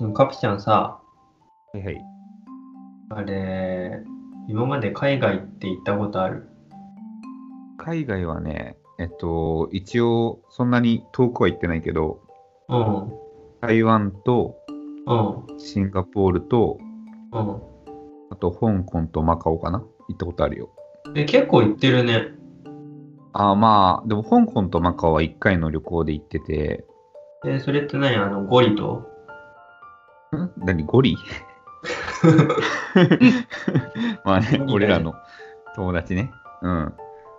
でもカピちゃんさ、はいはい。あれ、今まで海外って行ったことある？海外はね、えっと、一応、そんなに遠くは行ってないけど、うん。台湾とうん。シンガポールと、うん。あと香港とマカオかな？行ったことあるよ。え、結構行ってるね。あーまあ、でも香港とマカオは1回の旅行で行ってて、え、それって何？あの、ゴリと？ん何ゴリ？まあね俺らの友達ね。うん。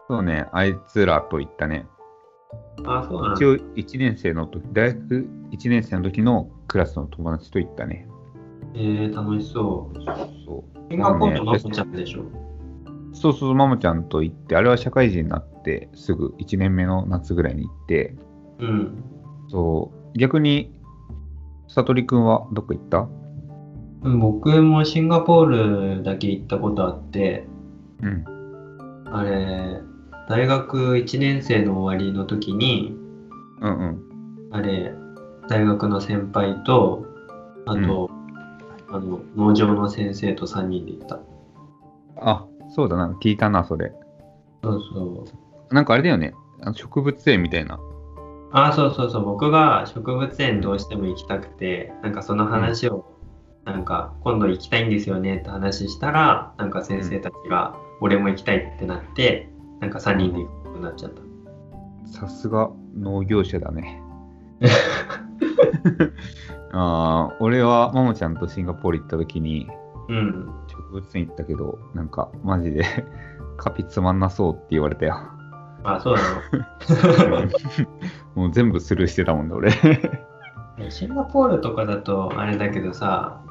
そうね、あいつらと行ったね。あ、そうなん一応1年生の時、大学1年生の時のクラスの友達と行ったね。えー、楽しそう。そう。マコちゃんでしょ？そうそう、ママちゃんと行って、あれは社会人になってすぐ1年目の夏ぐらいに行って、うん。そう、逆に、さとりくんはどこ行った？うん僕もシンガポールだけ行ったことあって、うん。あれ、大学1年生の終わりの時に、うんうん。あれ、大学の先輩と、あと、あの、農場の先生と3人で行った。あ、そうだな、聞いたな、それ。そうそう。なんかあれだよね、あの植物園みたいな。あ、そうそうそう。僕が植物園どうしても行きたくて、なんかその話を、なんか今度行きたいんですよねって話したら、なんか先生たちが、俺も行きたいってなって、なんか3人で行くことになっちゃった。さすが農業者だね。あー俺はママちゃんとシンガポール行った時にうん。植物園行ったけど、なんかマジで カピつまんなそうって言われたよ。あ、そうなの？もう全部スルーしてたもんね、俺。シンガポールとかだとあれだけどさ、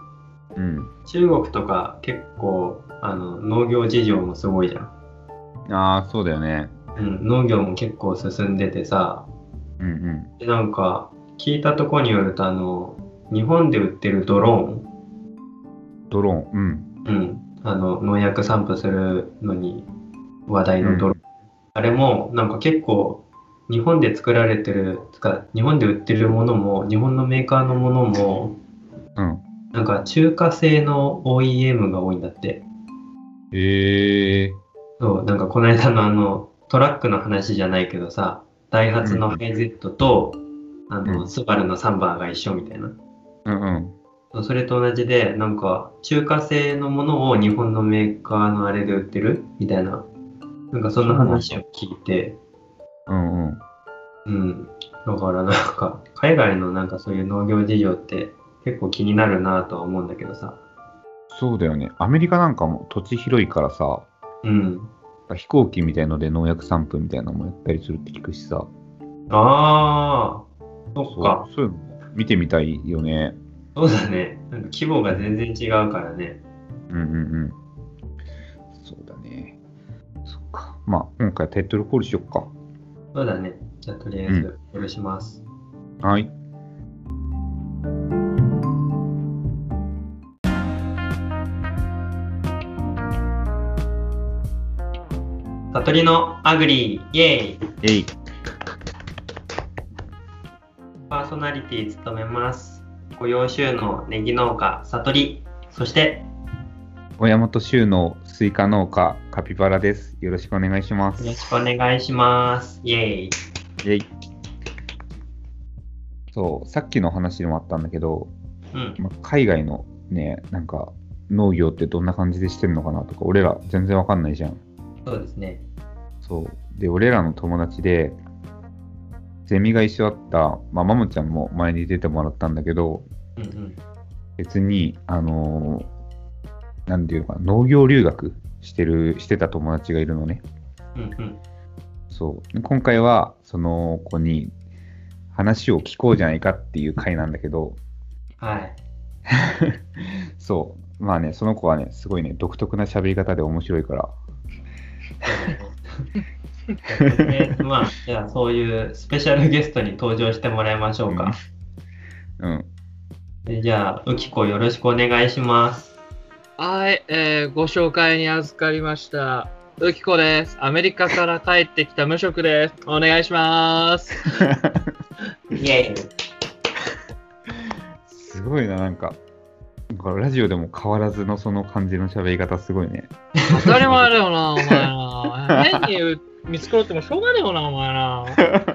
うん。中国とか結構あの農業事情もすごいじゃん。ああ、そうだよね。うん、農業も結構進んでてさ、うんうん。でなんか聞いたとこによるとあの日本で売ってるドローン、ドローン？うん。うん、あの農薬散布するのに話題のドローン、あれもなんか結構日本で作られてるつか日本で売ってるものも日本のメーカーのものもうん。なんか中華製の OEM が多いんだって。へえそう、なんかこの間のあのトラックの話じゃないけどさ、ダイハツのハイゼットと、あの、うんスバルのサンバーが一緒みたいな。うんうん。それと同じで、なんか中華製のものを日本のメーカーのあれで売ってるみたいな。なんかそんな話を聞いて、うんうん。うん。だからなんか、海外のなんかそういう農業事情って結構気になるなとは思うんだけどさ。そうだよね。アメリカなんかも土地広いからさ、うん。飛行機みたいので農薬散布みたいなのもやったりするって聞くしさ。ああ、そっか。そういうのも見てみたいよね。そうだね。なんか規模が全然違うからね。うんうんうん。まあ、今回タイトルコールしよっか。そうだね。じゃあとりあえず、よろします。はい。悟りのアグリー、イエーイえい。パーソナリティ務めます。雇用就農ネギ農家、悟り。そして、親元就農スイカ農家カピバラです。よろしくお願いします。よろしくお願いします。イエーイ。イェイ。そう、さっきの話でもあったんだけど、うん。ま海外のね、なんか農業ってどんな感じでしてるのかなとか、俺ら全然わかんないじゃん。そうですね。そう。で、俺らの友達で、ゼミが一緒だった、まあ、マモちゃんも前に出てもらったんだけど、うんうん。別に、あのーなんていうのかな、農業留学してる、してた友達がいるのね。うんうん。そう。で今回は、その子に話を聞こうじゃないかっていう回なんだけど、はい。そう。まあね、その子はね、すごいね、独特な喋り方で面白いから、ねで まあ、じゃあそういうスペシャルゲストに登場してもらいましょうか。うん。でじゃあ、うきこよろしくお願いします。はい、えーご紹介に預かりました。うきこです。アメリカから帰ってきた無職です。お願いします。イエーイ。すごいな、なんか。なんかラジオでも変わらずのその感じの喋り方すごいね。当たり前だよな、お前な。変に見つかってもしょうがねえよな、お前な。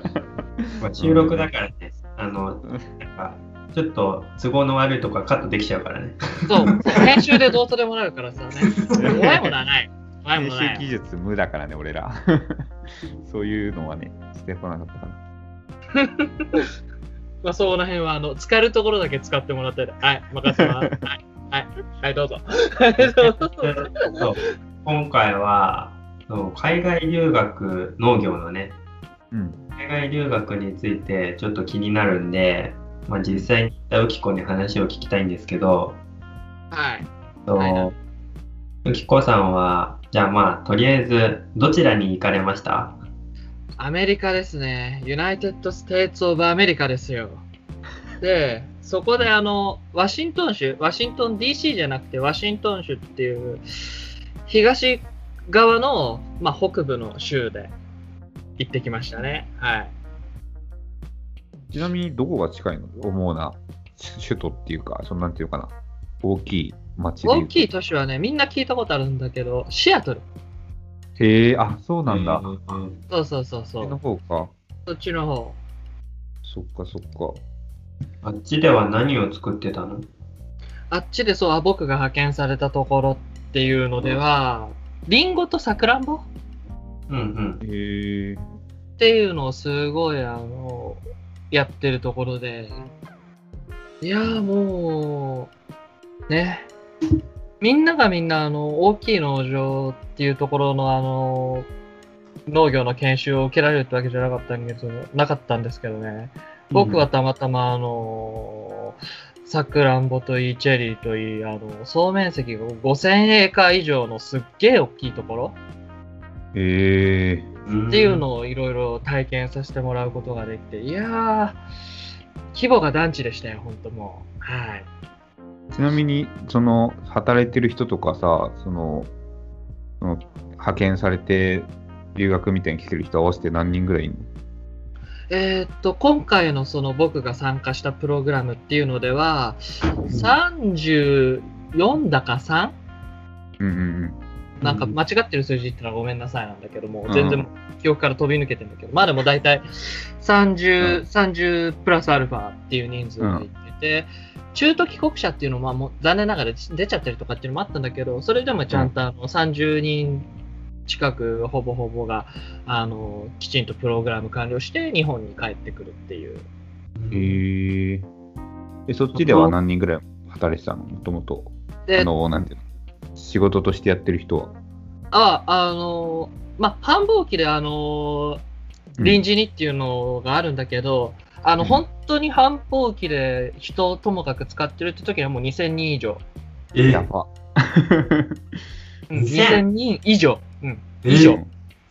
まあ収録だからね、あの、なんか、ちょっと都合の悪いとこはカットできちゃうからね。そう、編集でどうとでもなるからさね。怖いものはない。怖いも編のはない。集技術無だからね、俺ら。そういうのはね、してこなかったから。まあ、その辺は、あの、使えるところだけ使ってもらって、はい、任せます。はい、はい、はい、どうぞ。そう今回はそう海外留学農業のねうん。海外留学についてちょっと気になるんで、まあ、実際に浮子に話を聞きたいんですけど、はい。そうはい浮子さんはじゃあまあとりあえずどちらに行かれました？アメリカですね。 United States of America ですよ。で、そこであの、ワシントン州、ワシントン DC じゃなくてワシントン州っていう、東側の、まあ、北部の州で行ってきましたね。はい。ちなみにどこが近いの？主な首都っていうか、そんなんていうかな？大きい町で大きい都市はね、みんな聞いたことあるんだけど、シアトル。へえ、あ、そうなんだ。うんうんそうそうそうそそっちのう。方か。そっちの方。そっかそっか。あっちでは何を作ってたの？あっちでそう、あ僕が派遣されたところっていうのでは、リンゴとさくらんぼ？うんうんへえ。っていうのをすごいあのやってるところで。いやーもうね。みんながみんなあの大きい農場っていうところのあの農業の研修を受けられるってわけじゃなかったんですなかったんですけどね。僕はたまたまあのさくらんぼといいチェリーといいあの総面積が5000エーカー以上のすっげえ大きいところ。へえ。っていうのをいろいろ体験させてもらうことができて、いやー、規模が団地でしたよ、本当もう。はい。ちなみに、その、働いてる人とかさ、その、その派遣されて留学みたいに来てる人合わせて何人ぐらいいるの？えーっと、今回のその僕が参加したプログラムっていうのでは、34だか 3? うんうんなんか間違ってる数字言ったらごめんなさいなんだけども、うん全然記憶から飛び抜けてんだけど、まあでも大体30、30プラスアルファっていう人数で行ってて、中途帰国者っていうのはもう残念ながら出ちゃったりとかっていうのもあったんだけど、それでもちゃんとあの30人近くほぼほぼがあのきちんとプログラム完了して日本に帰ってくるっていう。うん。へえ。え、そっちでは何人ぐらい働いてたの？もともと。であの、なんていうの？仕事としてやってる人は？あ、あの、まあ、繁忙期で、あの、臨時にっていうのがあるんだけど、あの、うん本当に繁忙期で人をともかく使ってるって時はもう2000人以上。えやば。うん、2000 2000人以上。うん。え以上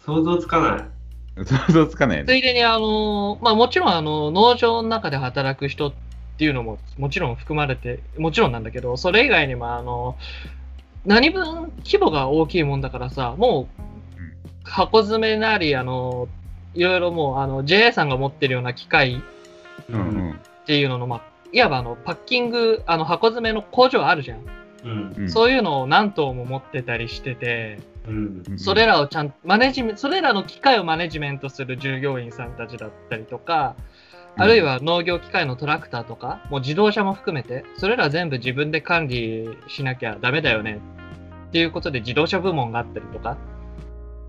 想像つかない。想像つかない。ついでに、あの、まあ、もちろん、あの、農場の中で働く人っていうのももちろん含まれて、もちろんなんだけど、それ以外にも、あの、何分規模が大きいもんだからさ、もううん、箱詰めなり、あの、いろいろもう、あの、JA さんが持ってるような機械。っていうのの、まあ、いわばあの、パッキング、あの、箱詰めの工場あるじゃん。うんうんそういうのを何頭も持ってたりしてて、うんうんそれらをちゃんマネジメそれらの機械をマネジメントする従業員さんたちだったりとか、あるいは農業機械のトラクターとか、もう自動車も含めて、それら全部自分で管理しなきゃダメだよね。っていうことで自動車部門があったりとか、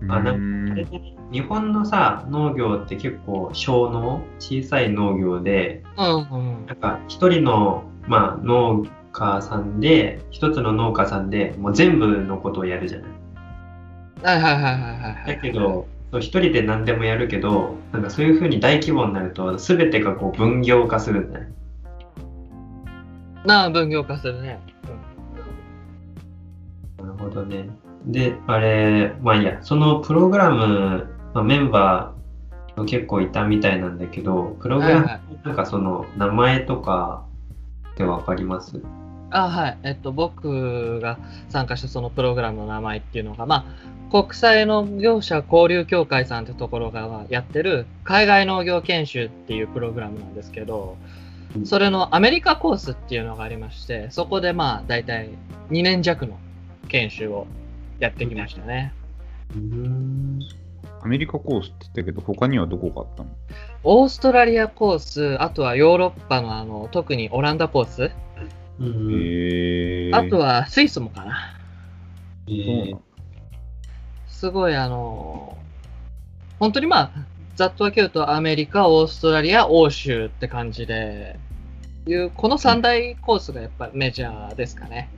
あなうん。あれでね日本のさ農業って結構小農小さい農業でうんうん。なんか一人の、まあ、農家さんで一つの農家さんでもう全部のことをやるじゃないはいはいはいはいはい。だけどそう一人で何でもやるけどなんかそういうふうに大規模になると全てがこう分業化するんだね。なあ、分業化するね。なるほどね。で、あれ、まあいいや、そのプログラム、まあ、メンバー結構いたみたいなんだけど、プログラムはいはなんかその名前とかってわかります？あはい。えっと、僕が参加したそのプログラムの名前っていうのが、まあ、国際農業者交流協会さんってところがやってる海外農業研修っていうプログラムなんですけど、それのアメリカコースっていうのがありまして、そこでまあ大体2年弱の研修をやってきましたね。うん。アメリカコースって言ったけど、他にはどこがあったの？オーストラリアコース、あとはヨーロッパのあの特にオランダコース、うん。へえ。あとはスイスもかな。えーのすごいあの、本当にまあ、ざっと分けるとアメリカ、オーストラリア、欧州って感じで、いうこの三大コースがやっぱメジャーですかね。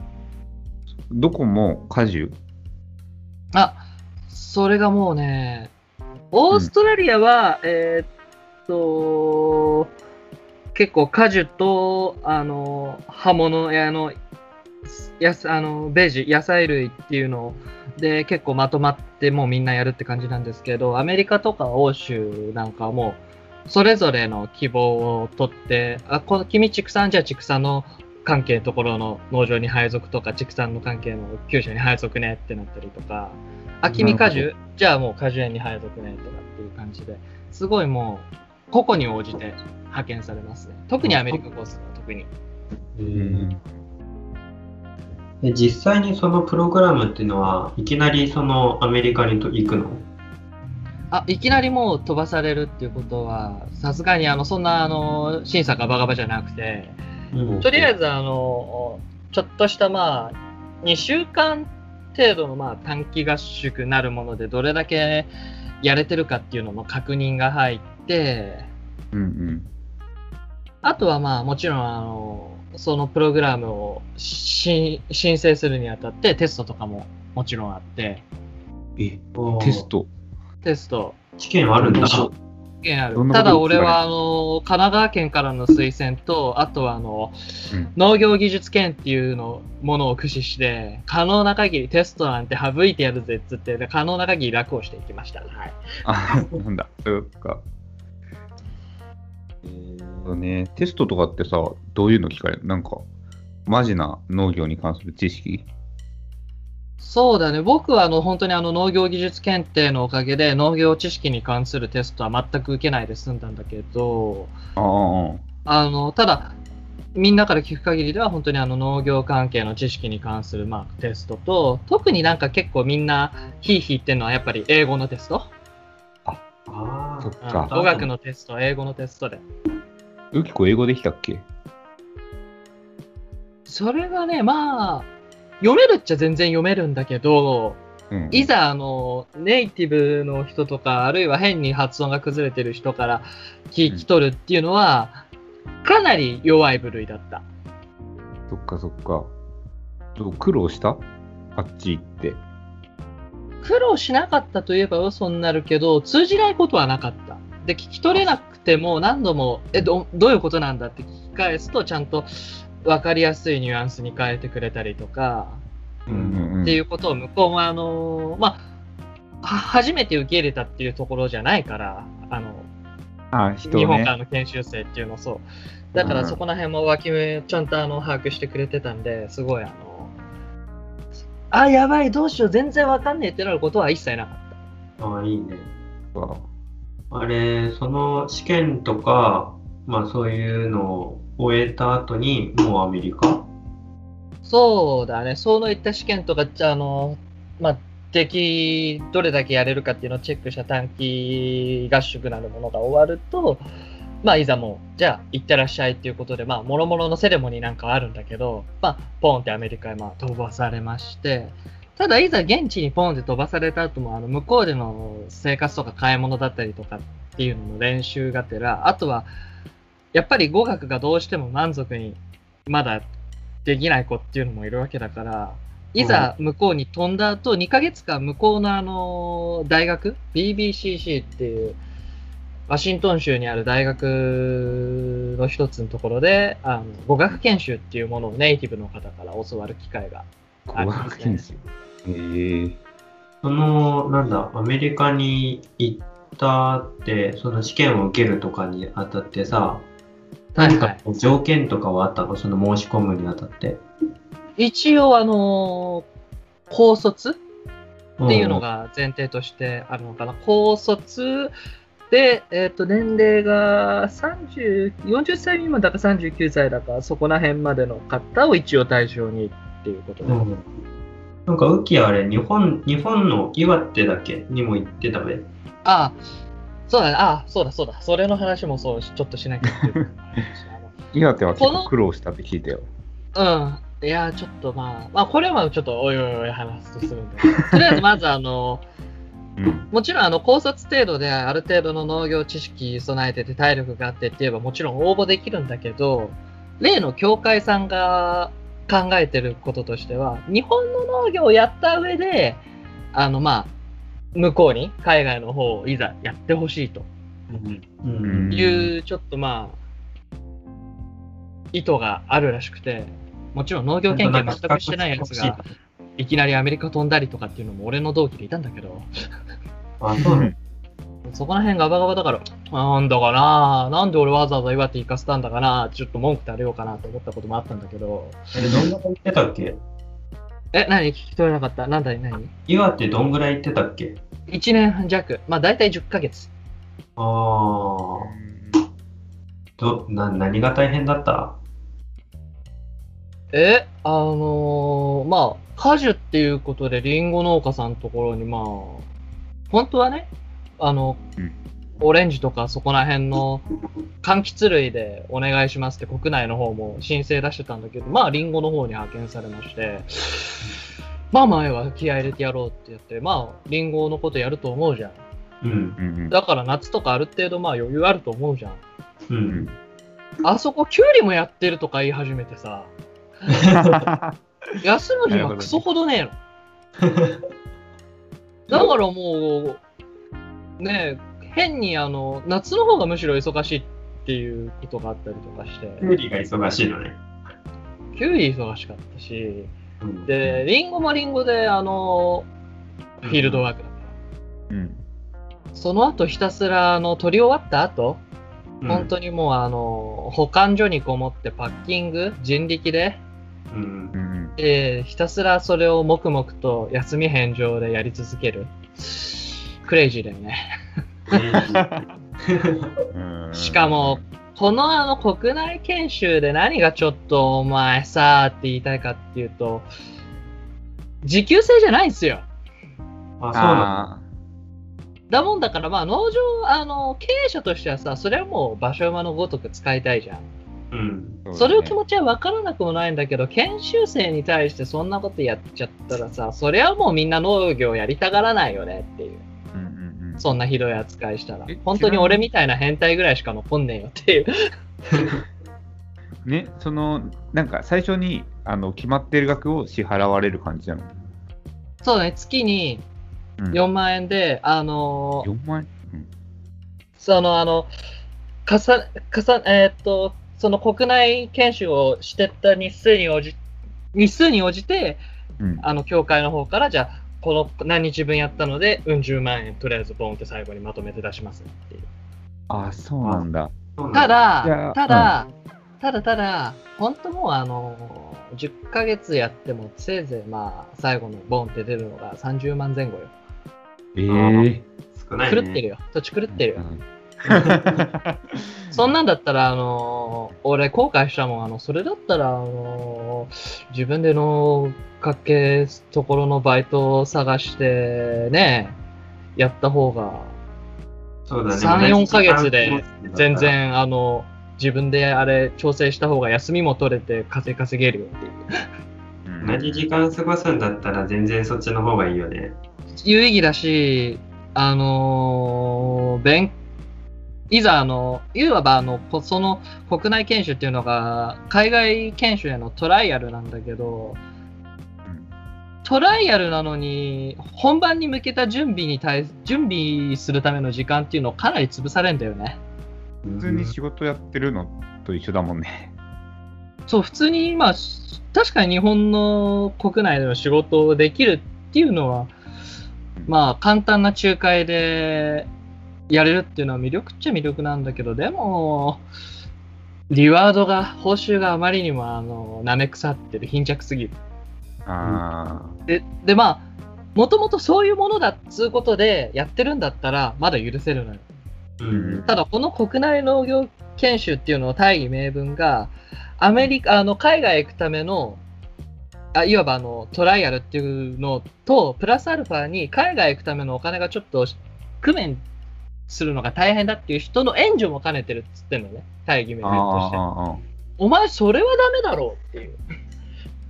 どこも果樹あ、それがもうね、オーストラリアは、えーっと、結構果樹と、あの、葉物やあの、やすあのベージ、野菜類っていうので結構まとまってもうみんなやるって感じなんですけど、アメリカとか欧州なんかはもう、それぞれの希望を取って、あ、この君畜産じゃあ畜産の関係のところの農場に配属とか、畜産の関係の厩舎に配属ねってなったりとか、あ、君果樹？じゃあもう果樹園に配属ねとかっていう感じで、すごいもう、個々に応じて派遣されますね。特にアメリカコースは特に。えうーん。で実際にそのプログラムっていうのはいきなりそのアメリカにと行くの？あ、いきなりもう飛ばされるっていうことは、さすがにあの、そんなあの、審査がバカバじゃなくて、うんとりあえずあの、ちょっとしたまあ、2週間程度のまあ短期合宿なるもので、どれだけやれてるかっていうのの確認が入って、うんうん。あとはまあもちろんあの、そのプログラムをし申請するにあたってテストとかももちろんあって、え、テスト？テスト、試験あるんだ。試験あるただ俺はあの、神奈川県からの推薦と、あとはあの、うん農業技術研っていうのものを駆使して、可能な限りテストなんて省いてやるぜっつって、可能な限り楽をしていきました。はい。あ、なんだ。そうか。そうね。テストとかってさ、どういうの聞かれる？なんか、マジな農業に関する知識？そうだね。僕はあの本当にあの農業技術検定のおかげで農業知識に関するテストは全く受けないで済んだんだけど、ああ、あの、ただ、みんなから聞く限りでは本当にあの農業関係の知識に関するまあテストと、特になんか結構みんなヒーヒー言ってるのはやっぱり英語のテスト。あそっうんか。語学のテスト、英語のテストで。ウキコ英語できたっけ？それがね、まあ、読めるっちゃ全然読めるんだけど、うん。いざあのネイティブの人とか、あるいは変に発音が崩れてる人から聞き取るっていうのは、かなり弱い部類だった。そっかそっか。苦労した？あっち行って。苦労しなかったといえば嘘になるけど、通じないことはなかった。で、聞き取れなくても何度も、え、どどういうことなんだって聞き返すと、ちゃんと分かりやすいニュアンスに変えてくれたりとか、ううんんうん。っていうことを向こうも、あのまあ、は初めて受け入れたっていうところじゃないから、あの、あ、人をね日本から。の研修生っていうのそう。だからそこら辺も脇目ちゃんとあの把握してくれてたんで、すごいあの、あ、やばい、どうしよう、全然わかんねえってなることは一切なかった。あ、いいね。かあれ、その試験とか、まあそういうのを終えた後に、もうアメリカ？そうだね、そういった試験とか、じゃあの、まあ、出来どれだけやれるかっていうのをチェックした短期合宿なるものが終わると、まあ、いざもう、じゃあ、行ってらっしゃいっていうことで、まあ、もろもろのセレモニーなんかあるんだけど、まあ、ポンってアメリカへまあ飛ばされまして、ただ、いざ現地にポンって飛ばされた後も、あの、向こうでの生活とか買い物だったりとかっていうのの練習がてら、あとは、やっぱり語学がどうしても満足にまだできない子っていうのもいるわけだから、いざ向こうに飛んだ後、2ヶ月間向こうのあの、大学 ?BBCC っていう、ワシントン州にある大学の一つのところで、あの語学研修っていうものをネイティブの方から教わる機会があり語ますね学研修？へえ。その、なんだ、アメリカに行ったって、その試験を受けるとかにあたってさ、何かい。条件とかはあったの？その申し込むにあたって。一応、あの高卒っっていうのが前提としてあるのかな？高卒、で、えっ、と、年齢が30、40歳未満だか39歳だか、そこら辺までの方を一応対象にっていうことで。うんなんか、ウキあれ、日本、日本の岩手だけにも行ってたべ。ああ、そうだね。ああ、そうだそうだ。それの話もそうし、ちょっとしなきゃ。岩手は結構苦労したって聞いたよ。うん。いや、ちょっとまあ、まあ、これはちょっとおいおいおい話すとするんで。とりあえず、まず、あの、うん。もちろん、あの、高卒程度である程度の農業知識備えてて体力があってって言えばもちろん応募できるんだけど、例の協会さんが考えてることとしては、日本の農業をやった上で、あの、まあ、向こうに海外の方をいざやってほしいと。うん。いう、ちょっとまあ、意図があるらしくて、もちろん農業研究全くしてないやつが、いきなりアメリカ飛んだりとかっていうのも俺の同期でいたんだけど、あ、そこら辺ガバガバだから、なんだかななんで俺わざわざ岩手行かせたんだかなちょっと文句垂れようかなと思ったこともあったんだけど。え、どんぐらい行ってたっけ？え、何？聞き取れなかった？なんだい？何？岩手どんぐらい行ってたっけ ?1 年半弱。まあ大体10ヶ月。ああ。ど、な、何が大変だった？え、あのーまあ、果樹っていうことでリンゴ農家さんのところにまあ、本当はね、あの、うんオレンジとかそこら辺の柑橘類でお願いしますって国内の方も申請出してたんだけど、まあリンゴの方に派遣されまして、まあ前は気合い入れてやろうってやって、まあリンゴのことやると思うじゃん。うん。うんうん。だから夏とかある程度まあ余裕あると思うじゃん。うん。あそこキュウリもやってるとか言い始めてさ、休む日はクソほどねえの。だからもう、ねえ、変にあの、夏の方がむしろ忙しいっていうことがあったりとかして、キュウリが忙しいのね。キュウリ忙しかったし、うん、で、リンゴもリンゴで、あの、フィールドワークだった。うん。その後ひたすらあの取り終わった後、うん、本当にもうあの、保管所にこもってパッキング、人力で、うんう。んで、ひたすらそれを黙々と休み返上でやり続ける。クレイジーだよね。うん。しかも、このあの国内研修で何がちょっとお前さーって言いたいかっていうと、時給制じゃないんですよ。あ、そうなあだもんだからまあ農場、あの、経営者としてはさ、それはもう馬車馬のごとく使いたいじゃん。のうん。ーそれを気持ちは分からなくもないんだけど、研修生に対してそんなことやっちゃったらさ、それはもうみんな農業やりたがらないよねっていう。うんうんうん。そんなひどい扱いしたらえ。本当に俺みたいな変態ぐらいしか残んねえよっていう。ね、その、なんか最初にあの決まってる額を支払われる感じなの？そうね、月にうん、4万円で、あのー4万円？その、あの、かさ、かさ、えーっと、その国内研修をしてった日数に応じ、日数に応じて、うん。うんあの、協会の方から、じゃあ、この何日分やったので、うん十万円、とりあえずボンって最後にまとめて出しますっていう。あ、そうなんだ。ただただ、ただただ、本当もうあの、10ヶ月やっても、せいぜいまあ、最後のボンって出るのが30万前後よ。ええ少ないね。狂ってるよ。土地狂ってるよ。うん そんなんだったら、あの俺後悔したもん。あの、それだったら、あの自分でのかけところのバイトを探して、ね、やった方が、そうだね。3 4ヶ月で全。然、あの、自分であれ調整した方が休みも取れて稼稼げるよって同じ時間過ごすんだったら全然そっちの方がいいよね。有意義だし、あのー勉いざ、あの、いわば、あの、こその国内研修っていうのが、海外研修へのトライアルなんだけど、トライアルなのに、本番に向けた準備に対、準備するための時間っていうのをかなり潰されんだよね。普通に仕事やってるのと一緒だもんね。そう、普通に、まあ、確かに日本の国内での仕事をできるっていうのは、まあ、簡単な仲介でやれるっていうのは魅力っちゃ魅力なんだけど、でも、リワードが、報酬があまりにも、あの、舐め腐ってる、貧弱すぎる。あで、で、まあ、もともとそういうものだっつうことでやってるんだったら、まだ許せるのよ。うん。ただ、この国内農業研修っていうのの大義名分が、アメリカ、あの、海外行くための、あいわばあのトライアルっていうのと、プラスアルファに海外行くためのお金がちょっと工面するのが大変だっていう人の援助も兼ねてるっつってんのね、大義名分として。あお前、それはダメだろうっていう。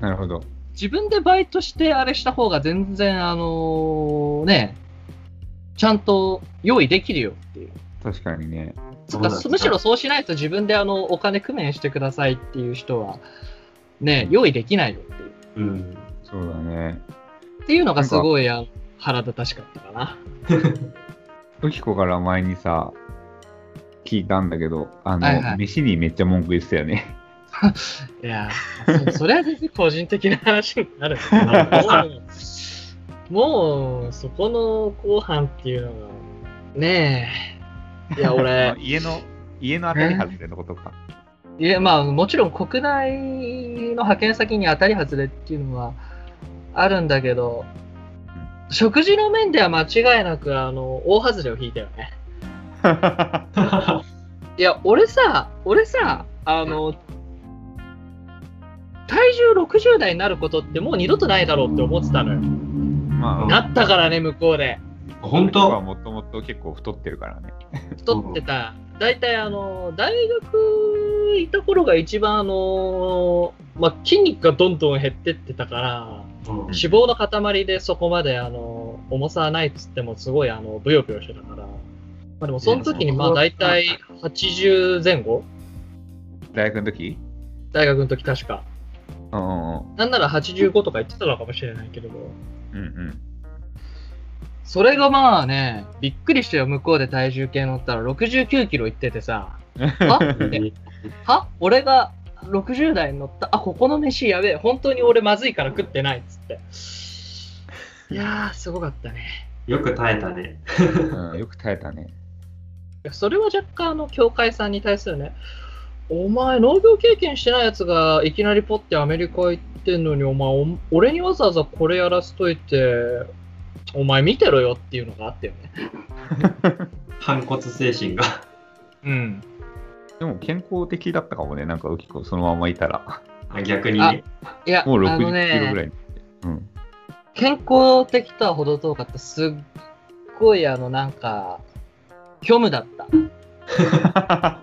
あ、なるほど。自分でバイトしてあれした方が全然、あのね、ちゃんと用意できるよっていう。確かにね。つかむしろそうしないと自分であのお金工面してくださいっていう人は、ね、用意できないよっていう。うん。そうだね。っていうのがすごいあ腹立たしかったかな。ウキコから前にさ、聞いたんだけど、あの、はいはい。飯にめっちゃ文句言ってたよね。いやーそそれは全然個人的な話になるんだけど、もう、もうそこの後半っていうのが、ねえ、いや、ま俺あ、家の、家の当たり外れのことか。いや、まあ、もちろん国内の派遣先に当たり外れっていうのはあるんだけど、食事の面では間違いなく、あの、大外れを引いたよね。いや、俺さ、俺さ、あの、体重60代になることってもう二度とないだろうって思ってたのよ。まあ、なったからね、向こうで。本ウキコは当？もともと結構太ってるからね。太ってた。大体、あの、大学いた頃が一番、あの、まあ、筋肉がどんどん減ってってたから、うん脂肪の塊でそこまで、あの、重さはないっつっても、すごい、あの、ブヨブヨしてたから。まあ、でも、その時に、まあ、大体80前後？大学の時？大学の時確か。うんうんうん。なんなら85とか言ってたのかもしれないけれど。うんうん。それがまあね、びっくりしたよ、向こうで体重計乗ったら69キロいっててさ、は？っては？俺が60代に乗った、あ、ここの飯やべえ、本当に俺まずいから食ってないっつって。いやー、すごかったね。よく耐えたね。うん、よく耐えたね。それは若干、あの、教会さんに対するね、お前、農業経験してないやつがいきなりポッてアメリカ行ってんのに、お前、お俺にわざわざこれやらせといて、お前見てろよっていうのがあったよね。反骨精神が。うん。でも健康的だったかもね、なんかウキコそのままいたら。あ逆にね。いや、もう60あのキロぐらいね、になって。うん。健康的とは程遠かった。すっごい、あの、なんか、虚無だった。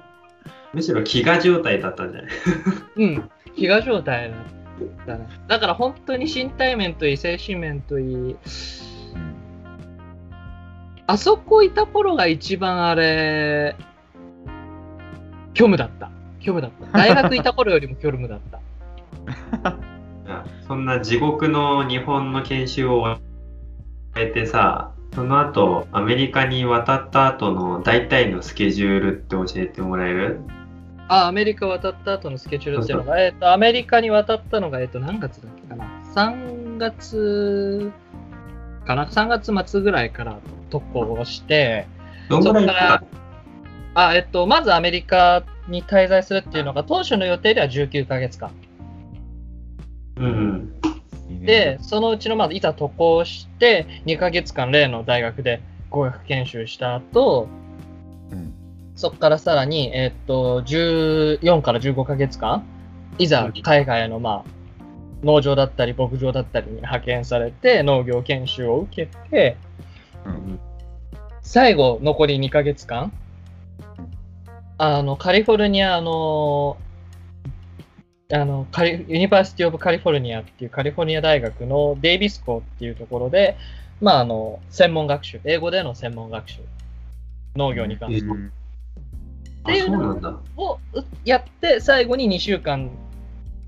むしろ飢餓状態だったんじゃない？うん、飢餓状態だったね。だから本当に身体面といい、精神面といい、うんあそこいた頃が一番あれ、虚無だった。虚無だった。大学いた頃よりも虚無だった。そんな地獄の日本の研修を終えてさ、その後アメリカに渡った後の大体のスケジュールって教えてもらえる？あ、アメリカ渡った後のスケジュールっていうのが、えっ、と、アメリカに渡ったのが、えっ、と、何月だっけかな？3月かな。3月末ぐらいから渡航して、どんぐらあ、えっと、まずアメリカに滞在するっていうのが、当初の予定では19ヶ月間。うんで、そのうちのまずいざ渡航して、2ヶ月間例の大学で語学研修した後、うん。そこからさらに、えっと、14から15ヶ月間、いざ海外の、まあ、農場だったり牧場だったりに派遣されて、農業研修を受けて、うん。最後、残り2ヶ月間、あの、カリフォルニアの、あのカリユニバーシティ・オブ・カリフォルニアっていうカリフォルニア大学のデイビス校っていうところで、まあ、あの、専門学習、英語での専門学習、農業に関して。うん。あ、そうなんだ。をやって、最後に2週間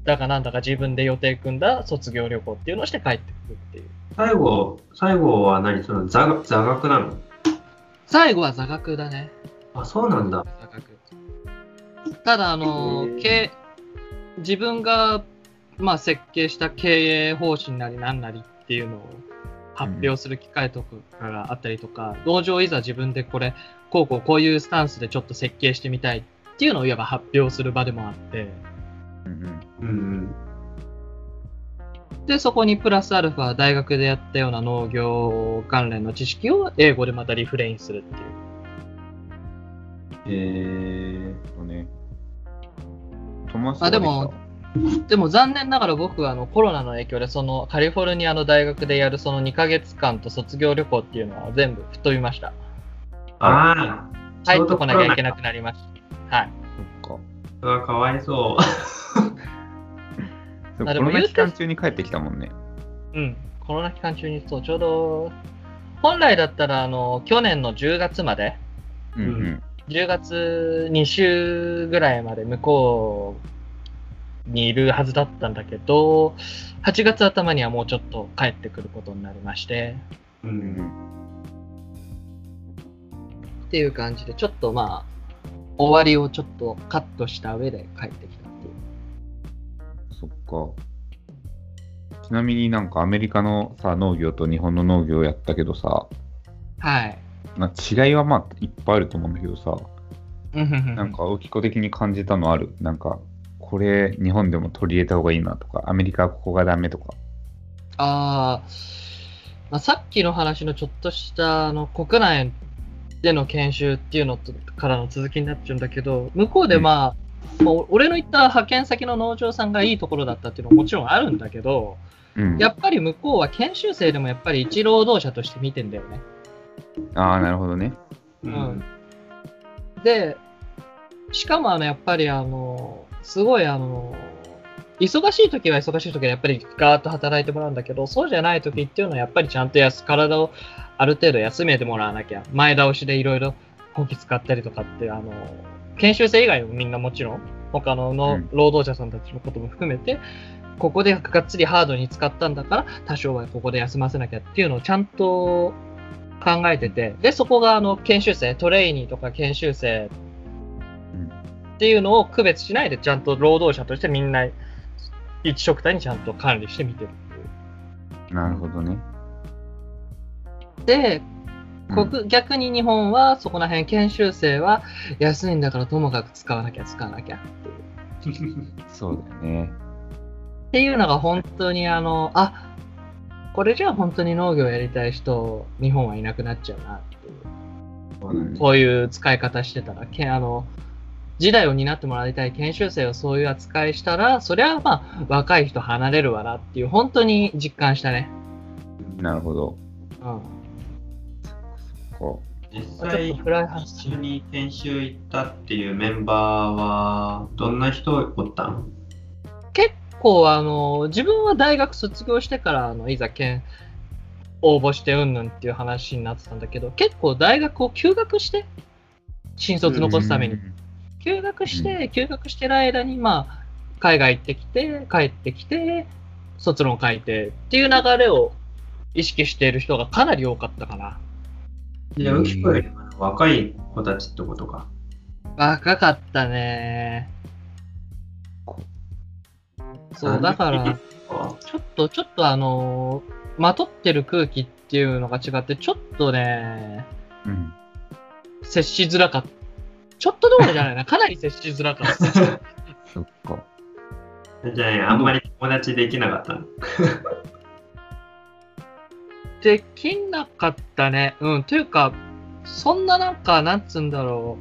だかなんだか自分で予定組んだ卒業旅行っていうのをして帰ってくるっていう。最後、最後は何？その座座学なの？最後は座学だね。あ、そうなんだ。座学。ただ、あの経自分が、まあ、設計した経営方針なりなんなりっていうのを発表する機会とかがあったりとか、農場いざ自分でこれ、こうこうこういうスタンスでちょっと設計してみたいっていうのをいわば発表する場でもあって、うんうんうん。で、そこにプラスアルファ大学でやったような農業関連の知識を英語でまたリフレインするっていう。えそうね。トマスあでもでも残念ながら僕はあのコロナの影響でそのカリフォルニアの大学でやるその2ヶ月間と卒業旅行っていうのは全部吹っ飛びました。ああ、入ってこなきゃいけななくなりました。はい。そっか。うわ、かわいそう。でもロナ期間中に帰ってきたもんね。うん。コロナ期間中にそうちょうど本来だったらあの去年の10月までうんうん。10月2週ぐらいまで向こうにいるはずだったんだけど、8月頭にはもうちょっと帰ってくることになりまして、う。うんんっていう感じで、ちょっとまあ、終わりをちょっとカットした上で帰ってきか。ちなみになんかアメリカのさ農業と日本の農業やったけどさ、はい。な違いはまあいっぱいあると思うんだけどさ、ななんか大き子的に感じたのある？なんか、これ日本でも取り入れた方がいいなとか、アメリカはここがダメとか。あーまあ、さっきの話のちょっとしたあの国内での研修っていうのとからの続きになっちゃうんだけど、向こうでまあ、まあ俺の言った派遣先の農場さんがいいところだったっていうのももちろんあるんだけど、うん。やっぱり向こうは研修生でもやっぱり一労働者として見てんだよね。ああ、なるほどね。ううん。で、しかもあの、やっぱりあの、すごいあの、忙しい時は忙しい時はやっぱりガーッと働いてもらうんだけど、そうじゃない時っていうのはやっぱりちゃんとやす体をある程度休めてもらわなきゃ、前倒しでいろいろこき使ったりとかって、あの、研修生以外もみんなもちろん、他ののうん労働者さんたちのことも含めて、ここでがっつりハードに使ったんだから、多少はここで休ませなきゃっていうのをちゃんと考えてて、で、そこがあの研修生、トレーニーとか研修生うんっていうのを区別しないで、ちゃんと労働者としてみんな一色体にちゃんと管理してみてるっていう。なるほどね。で、うん国逆に日本はそこら辺研修生は安いんだからともかく使わなきゃ使わなきゃっていう。そうだよね。っていうのが本当にあの、あこれじゃあ本当に農業やりたい人、日本はいなくなっちゃうなっていう。こういう使い方してたら、けあの、時代を担ってもらいたい研修生をそういう扱いしたら、そりゃまあ若い人離れるわなっていう、本当に実感したね。なるほど。うん。こ実際一緒に研修行ったっていうメンバーはどんな人おったん？結構あの、自分は大学卒業してから、あの、いざ県応募してうんぬんっていう話になってたんだけど、結構大学を休学して、新う卒残すためにう。ん休学して、休学してる間に、まあ、海外行ってきて、帰ってきて、卒論書いてっていう流れを意識している人がかなり多かったかな。いや、ウキコよりも若い子たちってことか。若かったね。そう、だから、ちょっと、ちょっとあのーまとってる空気っていうのが違って、ちょっとね、うん。接しづらかった。ちょっとどころじゃないな、かなり接しづらかった。そっか。じゃあね、あんまり友達できなかったの。できなかったね。うん。というか、そんななんか、なんつうんだろ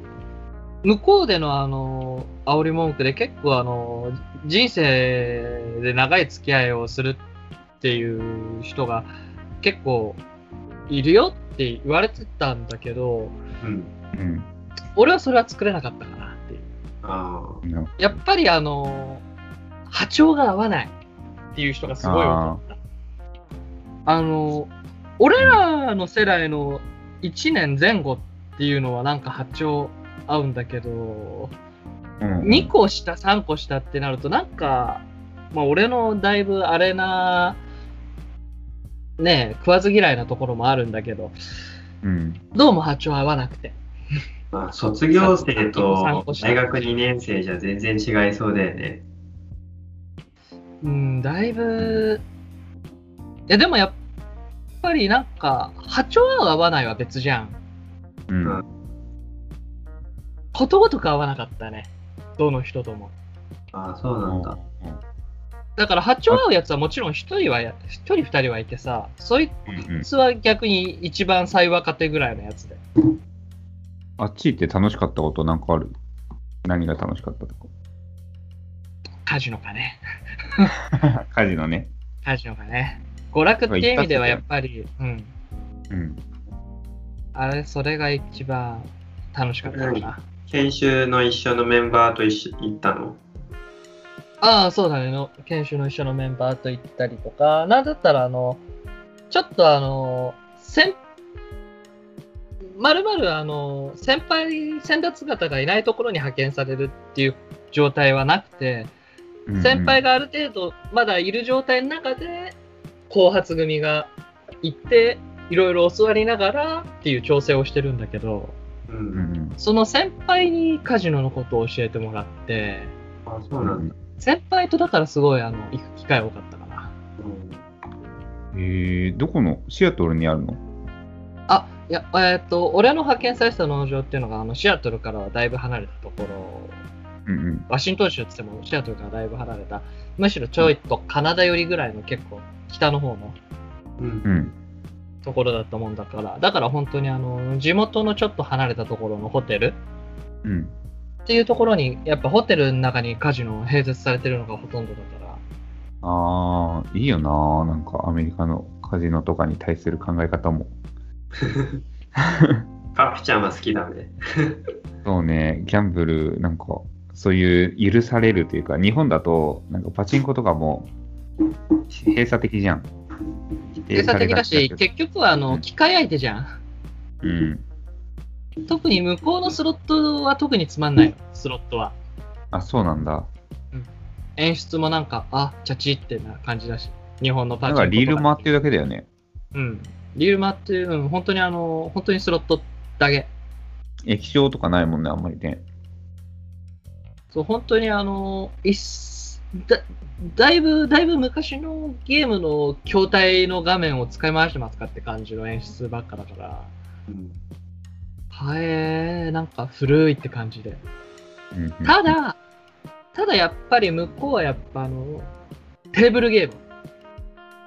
う。向こうでのあの、煽り文句で結構あの、人生で長い付き合いをするっていう人が結構いるよって言われてたんだけど、うん。うん。俺はそれは作れなかったかなっていう。やっぱりあの、波長が合わないっていう人がすごい多かった。あの、俺らの世代の1年前後っていうのはなんか波長合うんだけど、うん2個下、3個下ってなるとなんか、まあ俺のだいぶあれな、ねえ、食わず嫌いなところもあるんだけど、うん。どうも波長合わなくて。あ。まあ、卒業生参と大学2年生じゃ全然違いそうだよね。うん、だいぶ、いやでもやっぱりなんか、波長は合わないは別じゃん。うん。ことごとく合わなかったね。どの人とも。ああ、そうなんだ。だから波長合うやつはもちろん一人はや、一人二人はいてさ、そいつは逆に一番最若手ぐらいのやつで。あっち行って楽しかったことなんかある？何が楽しかったとカジノかね。か カジノね。カジノかね。娯楽っていう意味ではやっぱり、うん。うん。あれ、それが一番楽しかったかな。研修の一緒のメンバーと一緒行ったの？ああ、そうだねの。研修の一緒のメンバーと行ったりとか、なんだったら、あの、ちょっとあの、先、まるまるあの、先輩、先達方がいないところに派遣されるっていう状態はなくて、先輩が。がある程度まだいる状態の中で、後発組が行って、いろいろ教わりながらっていう調整をしてるんだけど、う。うんんその先輩にカジノのことを教えてもらって、あ、そうなんだ。先輩とだからすごいあの行く機会多かったかな。うんえー、どこのシアトルにあるの？あ、いや、えーっと、俺の派遣されてた農場っていうのが、あの、シアトルからはだいぶ離れたところ、うんうん。ワシントン州って言っても、シアトルからだいぶ離れた、むしろちょいとカナダ寄りぐらいの結構北の方のうんうん。ところだったもんだから、だから本当にあの、地元のちょっと離れたところのホテルうん。っていうところに、やっぱホテルの中にカジノ併設されてるのがほとんどだから、ああ、いいよな。なんかアメリカのカジノとかに対する考え方も。カプちゃんは好きだね。そうね、ギャンブル、なんか、そういう許されるというか、日本だと、なんかパチンコとかも閉鎖的じゃん。閉鎖的だし、結結局はあの、機械相手じゃん。うん。特に向こうのスロットは特につまんないの、スロットは。あ、そうなんだ。演出もなんか、あ、チャチってな感じだし、日本のパチンコとなんかリール回ってるだけだよね。うん。リール回ってる、うん、本当にあの、本当にスロットだけ。液晶とかないもんね、あんまりね。そう、本当にあの、だだいぶ、だいぶ昔のゲームの筐体の画面を使い回してますかって感じの演出ばっかだから、うんはえー、なんか古いって感じで。た、だ、ただやっぱり向こうはやっぱあの、テーブルゲーム。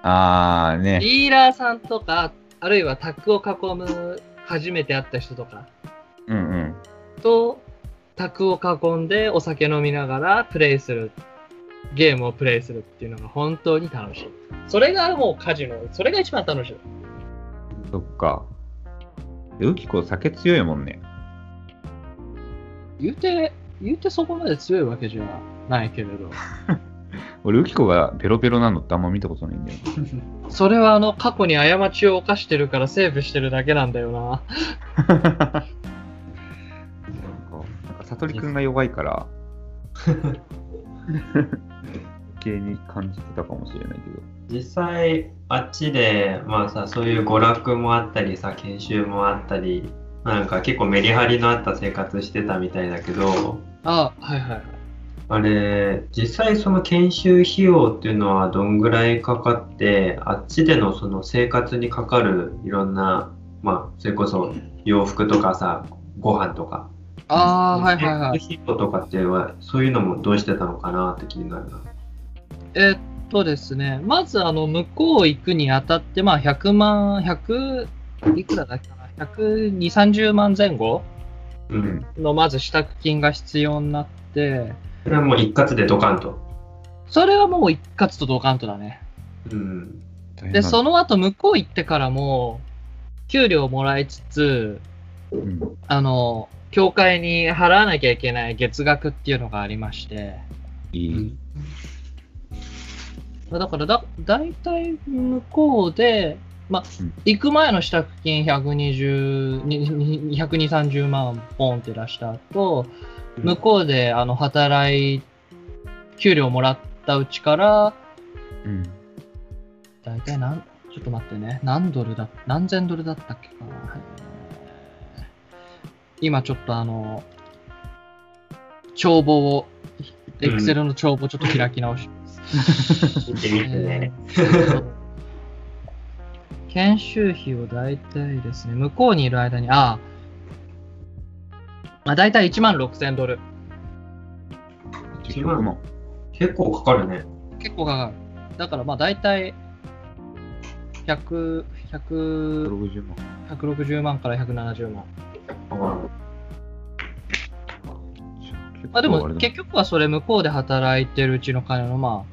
あーね。ディーラーさんとか、あるいは卓を囲む初めて会った人とかうんうん。と、卓を囲んでお酒飲みながらプレイする、ゲームをプレイするっていうのが本当に楽しい。それがもうカジノ、それが一番楽しい。そっか。ウキコ酒強いもんね。言うて、言うてそこまで強いわけじゃないけれど。俺、ウキコがペロペロなのってあんま見たことないんだよ。それはあの過去に過ちを犯してるからセーブしてるだけなんだよな。なんか、なんか悟りくんが弱いから、余計に感じてたかもしれないけど。実際あっちでまあさそういう娯楽もあったりさ研修もあったりなんか結構メリハリのあった生活してたみたいだけどあ、はいはいはい。あれ実際その研修費用っていうのはどんぐらいかかってあっちでのその生活にかかるいろんなまあそれこそ洋服とかさご飯とかああ、はいはいはい。研修費用とかってはそういうのもどうしてたのかなって気になるな。えっとですね、まずあの向こう行くにあたって、まあ100万、100、いくらだっけかな、120、30万前後うん。のまず支度金が必要になって、それはもう一括でドカンと。それはもう一括と同感とだね。うん。で、その、の後向こう行ってからも、給料もらいつつ、うん、あの、教会に払わなきゃいけない月額っていうのがありまして、いい。だからだ、だいたい向こうで、まあうん、行く前の支度金120、に120、30万ポンって出した後、向こうであの働い、給料もらったうちから、うん。だいたいなん、ちょっと待ってね、何ドルだ、何千ドルだったっけかな。えー今ちょっとあの、帳簿を、エクセルの帳簿ちょっと開き直します。見てみてね。えー研修費を大体ですね、向こうにいる間に、ああ、まあ、大体1万6000ドル。結局の。結構かかるね。結構かかる。だからまあ大体、100、100 60万。160万から170万。あまあでも結局はそれ向こうで働いてるうちの金のま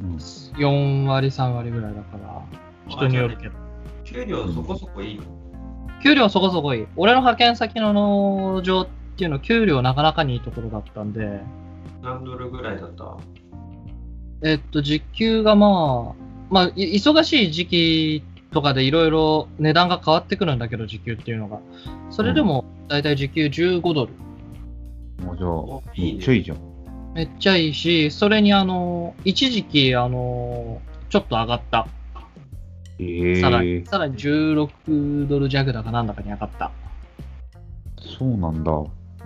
うん。あ4割3割ぐらいだから人による。けど。給料そこそこいいの？給料そこそこいい。俺の派遣先の農場っていうのは給料なかなかにいいところだったんで、何ドルぐらいだった？えっと、時給がまあ、まあ、い忙しい時期とかでいろいろ値段が変わってくるんだけど、時給っていうのが。それでも、だいたい時給15ドル。もうじゃあめっちゃいいじゃん。めっちゃいいし、それにあの、一時期、あの、ちょっと上がった。ええさらに、さらに16ドル弱だかなんだかに上がった。そうなんだ。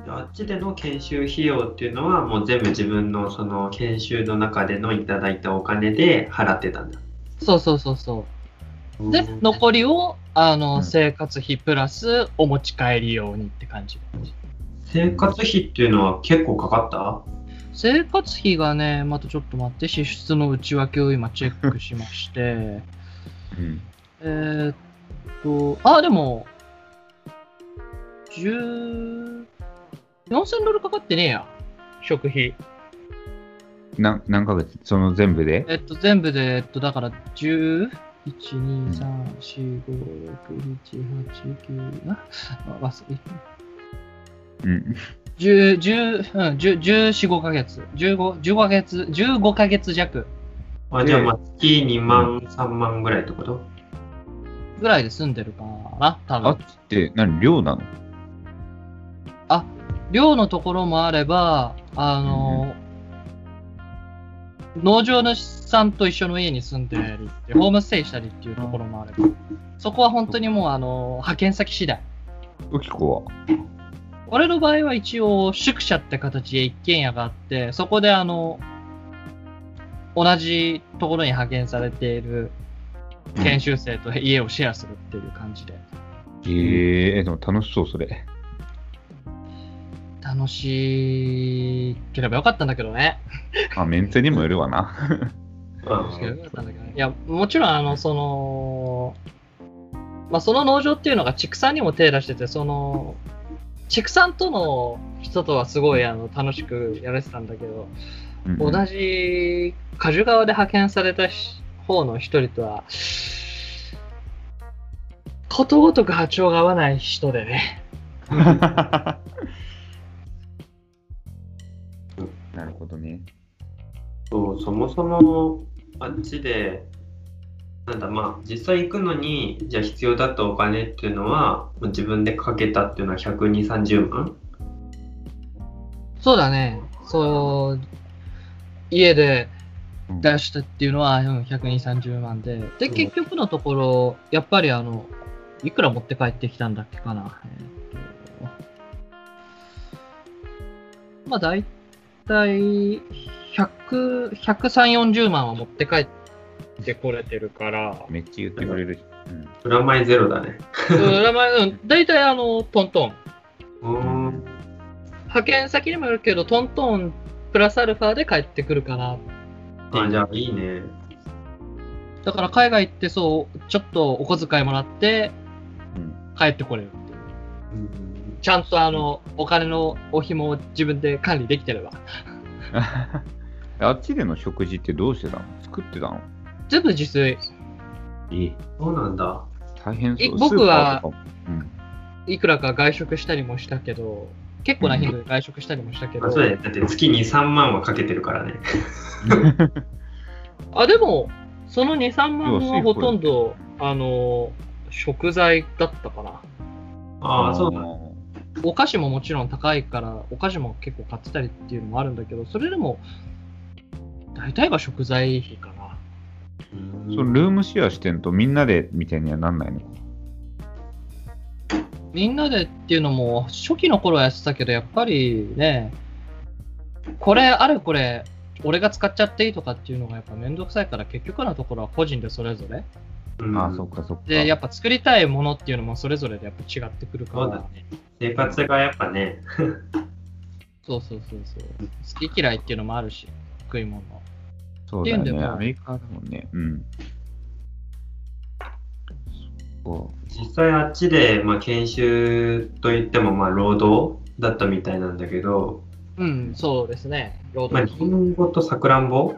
あっちでの研修費用っていうのはもう全部自分のその研修の中でのいただいたお金で払ってたんだ。そうそうそうそう。でう、ん残りを、あの、うん生活費プラスお持ち帰り用にって感じ。生活費っていうのは結構かかった？生活費がね、またちょっと待って、支出の内訳を今チェックしまして、うん。えーっと、あ、でも、10、4000ドルかかってねえや、食費。な何ヶ月？その全部で？えっと、全部で、えっと、だから、10、1、2、3、4、5、6、7、8、9、あ、あ忘れ、うん。10、10、うん、10、14、5ヶ月。15、15ヶ月、15ヶ月弱。あじゃあまあ月2万、3万ぐらいってこと？ぐらいで住んでるかな、多あっって何？寮なの？寮のところもあれば、あの、農場主さんと一緒の家に住んでりって、ホームステイしたりっていうところもあれば、そこは本当にもう、あの、派遣先次第。ウキコは？俺の場合は一応、宿舎って形で一軒家があって、そこであの、同じところに派遣されている研修生と家をシェアするっていう感じで。ええでも楽しそう、それ。楽しければよかったんだけどね。あ、メンツにもよるわな。うん楽しければよかったんだけどね。いや、もちろん、あの、その、まあ、その農場っていうのが畜産にも手出してて、その、畜産との人とはすごいあの楽しくやれてたんだけど、うん同じ果樹川で派遣されたし方の一人とは、ことごとく波長が合わない人でね。ほどね。そうそもそもあっちでなんだまあ実際行くのにじゃあ必要だったお金っていうのはもう自分でかけたっていうのは12030万？そうだね。そう、家でうん出したっていうのは、うん、120、30万で。で、うん結局のところ、やっぱりあの、いくら持って帰ってきたんだっけかな。えーっとまあ、だいたい100、130、40万は持って帰ってこれてるから、めっちゃ言ってくれる。し。うん。プラマイゼロだね。うん、まあうん。だいたいあの、トントン。うーん。派遣先にもよるけど、トントンプラスアルファで帰ってくるかなあじゃあいいね。だから海外行ってそう、ちょっとお小遣いもらってうん。帰ってこれるっていう。うんちゃんとあの、お金のお紐を自分で管理できてれば。あっちでの食事ってどうしてたの？作ってたの？全部自炊。えそうなんだ。大変そう。い。僕はいくらか外食したりもしたけど、結構な頻度で外食したりもしたけど、あそうだよ。だって月23万はかけてるからね。あ、でも、その2、3万はほとんど、あの、食材だったかな。ああそうなんだお菓子ももちろん高いから、お菓子も結構買ってたりっていうのもあるんだけど、それでも、大体が食材費かな。うんそのルームシェアしてんとみんなでみたいにはなんないの？みんなでっていうのも、初期の頃はやってたけど、やっぱりね、これ、あれこれ、俺が使っちゃっていいとかっていうのがやっぱめんどくさいから、結局のところは個人でそれぞれ。うんああ、そっかそっか。で、やっぱ作りたいものっていうのもそれぞれでやっぱ違ってくるから。そうだね生活がやっぱね そうそうそうそう。好き嫌いっていうのもあるし、食い物。そうだよね。っていうんでもアメリカだもんね。うん。そ実際あっちで、まあ、研修といってもまあ労働だったみたいなんだけどうん、そうですね。労まあ、働リンゴとさくらんぼ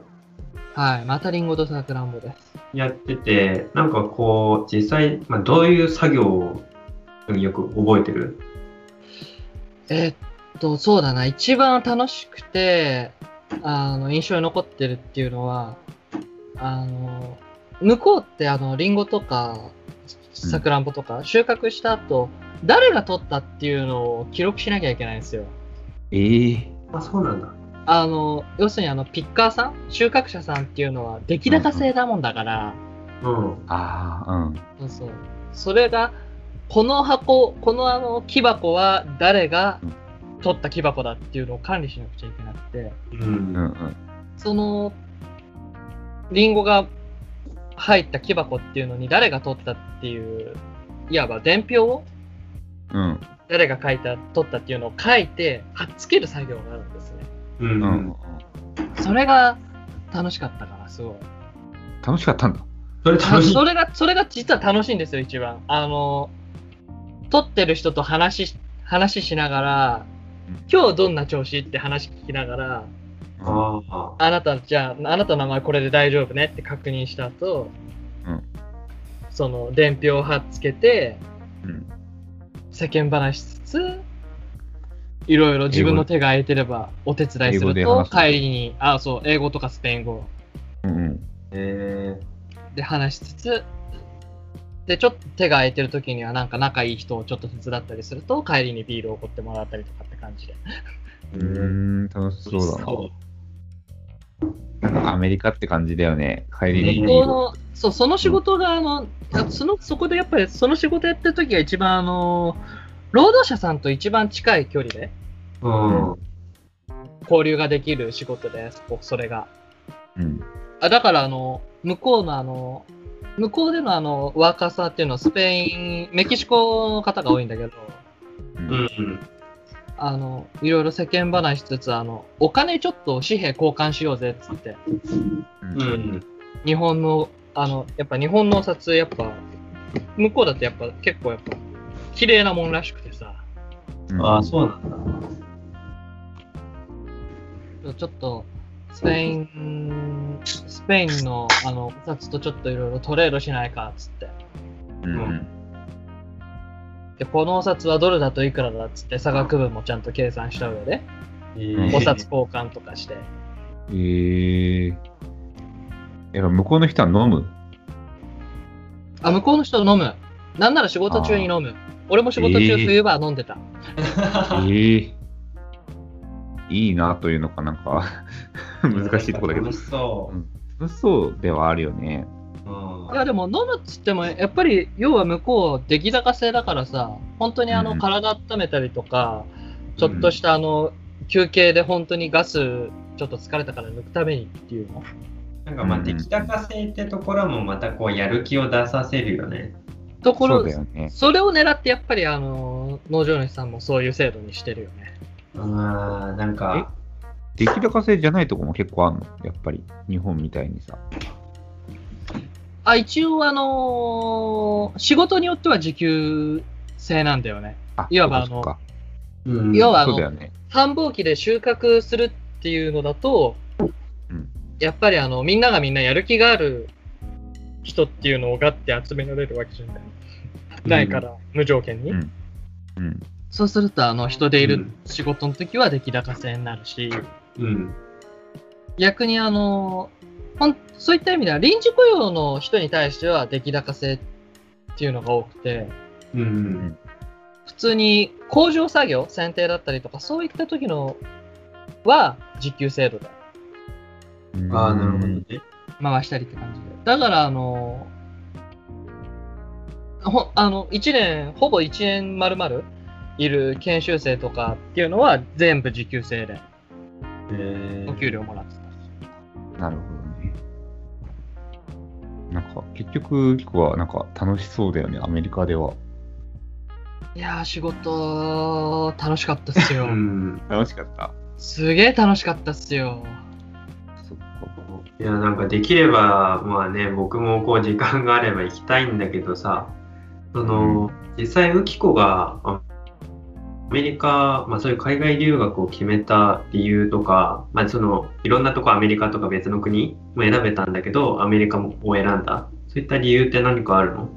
はい。またリンゴとさくらんぼです。やってて、なんかこう、実際、まあ、どういう作業をよく覚えてる？えっと、そうだな。一番楽しくて、あの、印象に残ってるっていうのは、あの、向こうってあの、リンゴとか、さくらんぼとか、収穫した後、誰が取ったっていうのを記録しなきゃいけないんですよ。ええあ、そうなんだ。あの、要するにあの、ピッカーさん収穫者さんっていうのは、出来高制だもんだから、うん。ああ、うん。そうそれが、この箱、このあの、木箱は誰が取った木箱だっていうのを管理しなくちゃいけなくて、う。うんんうん。その、リンゴが入った木箱っていうのに誰が取ったっていう、いわば伝票をうん。誰が書いた、取ったっていうのを書いて、貼っつける作業があるんですね。う。うんん。それが楽しかったから、すごい。楽しかったんだ。それ楽しい。それが、それが実は楽しいんですよ、一番。あの、撮ってる人と話し、話しながら、今日どんな調子って話聞きながら、ああ。あなた、じゃあ、あなたの名前これで大丈夫ねって確認した後、うんその、伝票を貼っつけて、うん。世間話しつつ、いろいろ自分の手が空いてればお手伝いすると帰りに、あ、そう、英語とかスペイン語うんうん。えで話しつつ、で、ちょっと手が空いてる時にはなんか仲いい人をちょっと手伝ったりすると、帰りにビールをおごってもらったりとかって感じで。ー。うーん、楽しそうだそな。なんかアメリカって感じだよね。帰りに向こうの、そう、その仕事が、あの、あその、そこでやっぱり、その仕事やってる時が一番、あの、労働者さんと一番近い距離でう。うん。交流ができる仕事で、そこそれが。うん。あだから、あの、向こうのあの、向こうでのあの、ワーカーさんっていうのはスペイン、メキシコの方が多いんだけど、う。うんん。あの、いろいろ世間話しつつ、あの、お金ちょっと紙幣交換しようぜっつって、うんうん。日本の、あの、やっぱ日本のお札、やっぱ、向こうだってやっぱ結構やっぱ、綺麗なもんらしくてさ、うんああ、そうなんだ。ちょっと、スペイン、スペインのあの、お札とちょっといろいろトレードしないかっつって。うんうん。で、このお札はドルだといくらだっつって差額分もちゃんと計算した上で、えーお札交換とかして。ええやっぱ向こうの人は飲む？あ、向こうの人飲む。なんなら仕事中に飲む。俺も仕事中えー冬場は飲んでた。え えいいなというのかなんか。難しいところだけど。楽しそ楽しそうではあるよね。う。うん。いやでも飲むっつってもやっぱり要は向こう出来高制だからさ本当にあのうん。体温めたりとか、ちょっとしたあの休憩で本当にガスちょっと疲れたから抜くためにっていうの。なんかまあ、うん。出来高性ってところもまたこうやる気を出させるよね。そところうだよね。それを狙ってやっぱりあの農場主さんもそういう制度にしてるよねああ、なんか、出来高制じゃないとこも結構あるの？やっぱり。日本みたいにさ。あ一応あのー仕事によっては時給制なんだよねあいわばそうかうん要はあのそうだよね。繁忙期で収穫するっていうのだと、うんやっぱりあのみんながみんなやる気がある人っていうのをガッて集められるわけじゃない,、ないから無条件に、うんうん。そうするとあの人でいうるん仕事の時は出来高制になるしうん。逆にあのほんそういった意味では臨時雇用の人に対しては出来高制っていうのが多くてうん。普通に工場作業剪定だったりとかそういった時のは時給制度でああ、なるほどね。回したりって感じで。だから、あの、ほあの、1年、ほぼ1年丸々いる研修生とかっていうのは全部時給制でえお給料もらってた。なるほどね。なんか、結局、キコはなんか楽しそうだよね、アメリカでは。いやー、仕事、楽しかったっすよう。ん。楽しかった。すげえ楽しかったっすよ。そっか。いや、なんかできれば、まあね、僕もこう時間があれば行きたいんだけどさ、その、実際、ウキコがアアメリカ、まあそういう海外留学を決めた理由とか、まあそのいろんなとこアメリカとか別の国も選べたんだけど、アメリカを選んだ。そういった理由って何かあるの？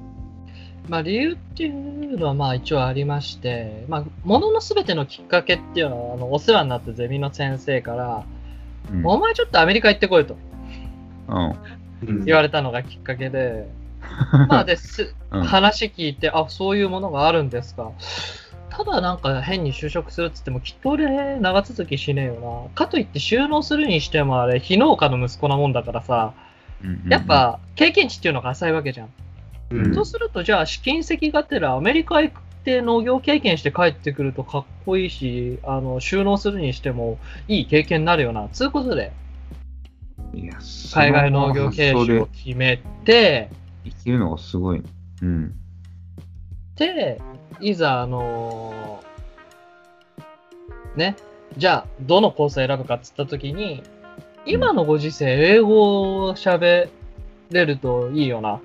まあ、理由っていうのはまあ一応ありまして、まあ、もののすべてのきっかけっていうのは、あのお世話になったゼミの先生から、うん。お前ちょっとアメリカ行ってこいとうん。うん言われたのがきっかけで、まあです、うん話聞いて、あ、そういうものがあるんですか。ただなんか変に就職するっつっても、きっと俺長続きしねえよな。かといって収納するにしてもあれ、非農家の息子なもんだからさ、うんやっ、ぱ経験値っていうのが浅いわけじゃん。うんとすると、じゃあ、試金石がてらアメリカ行って農業経験して帰ってくるとかっこいいし、あの収納するにしてもいい経験になるよな。つうことで、海外農業経営それを決めて、生きるのがすごい。うん。で、いざ、あのね、じゃあ、どのコースを選ぶかっつったときに、今のご時世、英語を喋れるといいよな。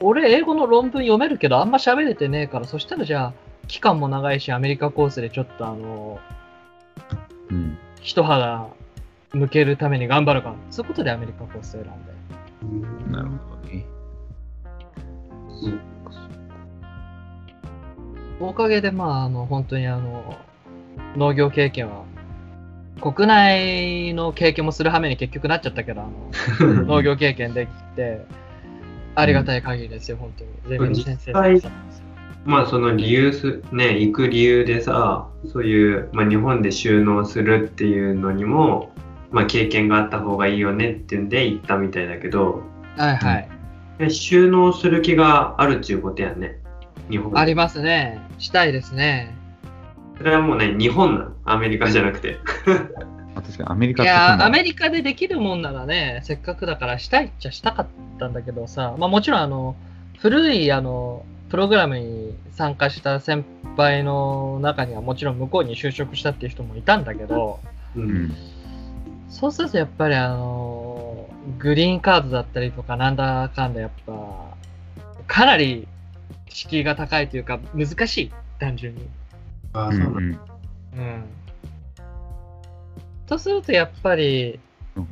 俺、英語の論文読めるけど、あんま喋れてねえから、そしたらじゃあ、期間も長いし、アメリカコースでちょっとあのうん。一肌向けるために頑張るから。そういうことでアメリカコースを選んで。なるほどね。おかげで、まあ、あの、本当にあの、農業経験は、国内の経験もするはめに結局なっちゃったけど、あの、農業経験できて、ありがたい限りですよ、本当に。ゼミの先生まあその理由す、ね、行く理由でさ、そういう、まあ、日本で収納するっていうのにも、まあ、経験があった方がいいよねっていうんで行ったみたいだけど、はいはい。え収納する気があるっちゅうことやね。日本ありますね。したいですね。それはもうね、日本なの。アメリカじゃなくて。あ確かにアメリカいやー、アのメリカでできるもんならね、せっかくだからしたいっちゃしたかったんだけどさ、まあもちろんあの、古いあの、プログラムに参加した先輩の中にはもちろん向こうに就職したっていう人もいたんだけど、ううんん。そうするとやっぱりあの、グリーンカードだったりとかなんだかんだやっぱ、かなり敷居が高いというか難しい、単純に。ああ、うんそうなんだ。うん。うん。とするとやっぱりうん、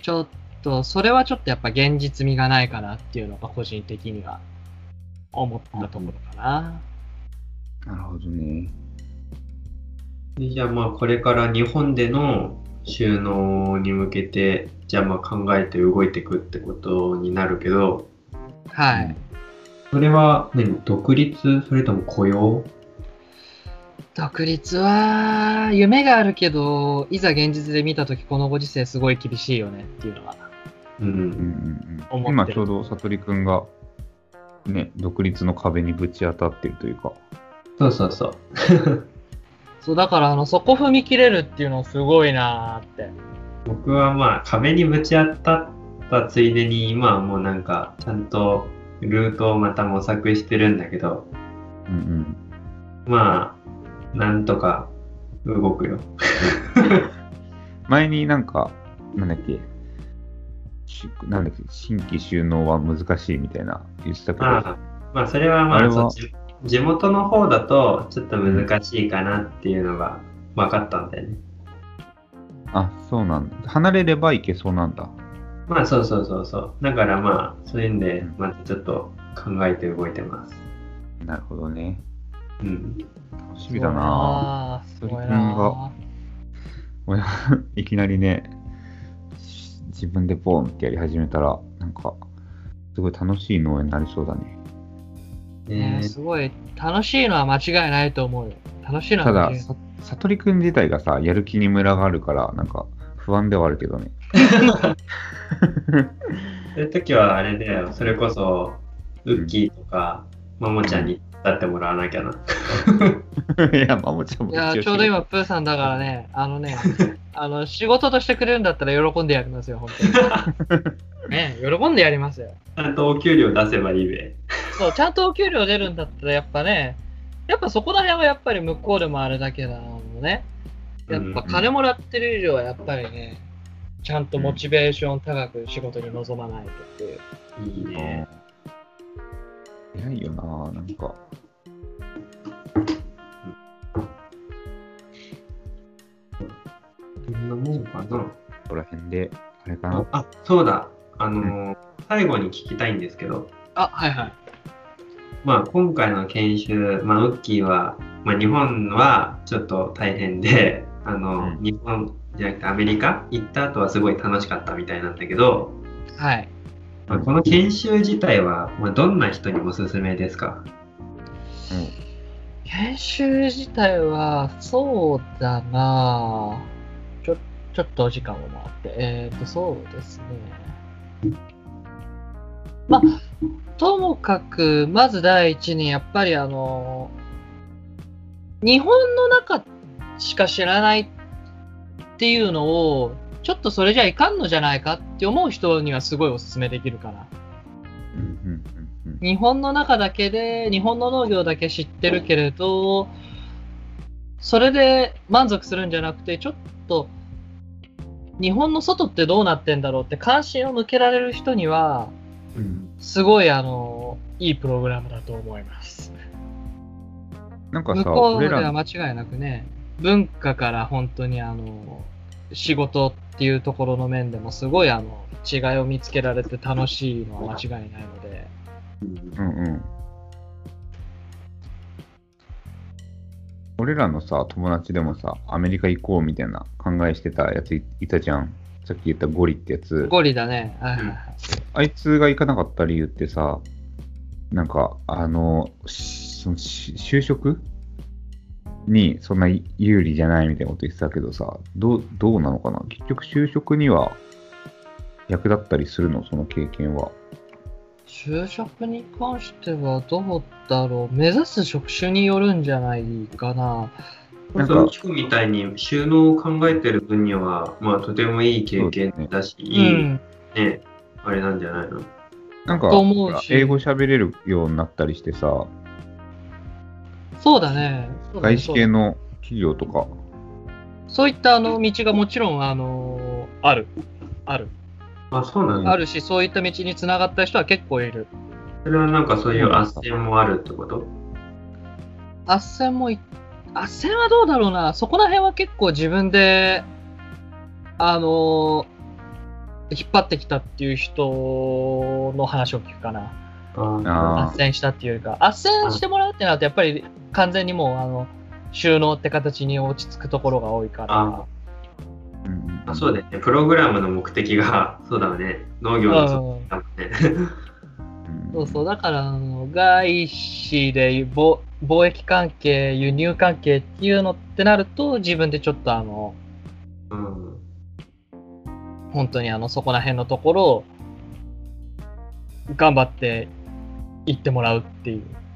ちょっと、それはちょっとやっぱ現実味がないかなっていうのが個人的には思ったところかな。なるほどね。じゃあまあこれから日本での収納に向けて、じゃあまあ考えて動いていくってことになるけど、はい。それは何？独立？それとも雇用？独立は夢があるけど、いざ現実で見たときこのご時世すごい厳しいよねっていうのは。う。うんんうんうん。今ちょうど悟りくんが、ね、独立の壁にぶち当たってるというか。そうそうそう。そう、だからあの、そこ踏み切れるっていうのすごいなーって。僕はまあ壁にぶち当たったついでに今はもうなんかちゃんとルートをまた模索してるんだけど、うんうん。まあなんとか動くよ。前になんか、なんだっけ、しなんだっけ、新規収納は難しいみたいな言ってたけど、まあ、まあそれはまあれはあそっち地元の方だとちょっと難しいかなっていうのが分かったんだよね。あ、そうなんだ。離れればいけそうなんだ。まあそうそうそうそう。だからまあそういうんでまたちょっと考えて動いてます。なるほどね。うん。楽しみだなすごい鳥くんなが俺 いきなりね、し自分でポンってやり始めたら、なんか、すごい楽しい農園になりそうだね。ねねすごい楽しいのは間違いないと思うよ。楽しいのただは間違いない。、さ悟りくん自体がさ、やる気にムラがあるから、なんか、不安ではあるけどね。そういう時はあれだよ。それこそウッキーとかももちゃんに立ってもらわなきゃな。いや、まあもちろん。いや、ちょうど今、プーさんだからね、あのね、あの、仕事としてくれるんだったら喜んでやりますよ、本当に。ね、喜んでやりますよ。ちゃんとお給料出せばいいべ。そう、ちゃんとお給料出るんだったら、やっぱね、やっぱそこら辺はやっぱり向こうでもあれだけだもんね。やっぱ金もらってる以上はやっぱりね、ちゃんとモチベーション高く仕事に臨まないとっていう。いいね。早いよな、なんか。んなもんかな？ここら辺で、あれかな？あ、そうだ。あのーうん、最後に聞きたいんですけど。あ、はいはい。まあ、今回の研修、まあ、ウッキーは、まあ、日本はちょっと大変で、あの、うん、日本じゃなくてアメリカ行った後はすごい楽しかったみたいなんだけど、はい。まあ、この研修自体は、まあ、どんな人におすすめですか？研修自体は、そうだなちょ、ちょっとお時間を回って。えっ、と、そうですね。まあ、ともかく、まず第一に、やっぱりあの、日本の中しか知らないっていうのを、ちょっとそれじゃいかんのじゃないかって思う人にはすごいおすすめできるかな。うんうんうんうん日本の中だけで、日本の農業だけ知ってるけれど、それで満足するんじゃなくて、ちょっと、日本の外ってどうなってんだろうって関心を向けられる人には、うん。すごい、あの、いいプログラムだと思います。なんかさ、向こうでは間違いなくね、文化から本当にあの、仕事っていうところの面でもすごいあの、違いを見つけられて楽しいのは間違いないので、うんうん。俺らのさ、友達でもさ、アメリカ行こうみたいな考えしてたやついいたじゃん。さっき言ったゴリってやつ。ゴリだね。はいあいつが行かなかった理由ってさ、なんか、あの、しそのし就職にそんな有利じゃないみたいなこと言ってたけどさ、どうどうなのかな？結局就職には役立ったりするの？その経験は？就職に関してはどうだろう？目指す職種によるんじゃないかな。なんかみたいに収納を考えてる分には、まあ、とてもいい経験だし、ういい、ん。ね、あれなんじゃないの？なんか、と思うほらし英語喋れるようになったりしてさ、そうだね。外資系の企業とか、そういったあの道がもちろんあのある。ある。あ、そうなんだ。あるし、そういった道につながった人は結構いる。それはなんかそういう斡旋もあるってこと？斡旋もい、斡旋はどうだろうな。そこら辺は結構自分で、あの引っ張ってきたっていう人の話を聞くかな。あ斡旋したっていうよりか、斡旋してもらうってなると、やっぱり完全にもう、あの、収納って形に落ち着くところが多いからあ、うんうんあそうだよね。プログラムの目的が、そうだよね。農業のうんそうだもんね。うんそうそう、だから、あの外資で貿貿易関係、輸入関係っていうのってなると、自分でちょっとあの、うん。本当にあの、そこら辺のところを、頑張って行ってもらうっていうなうん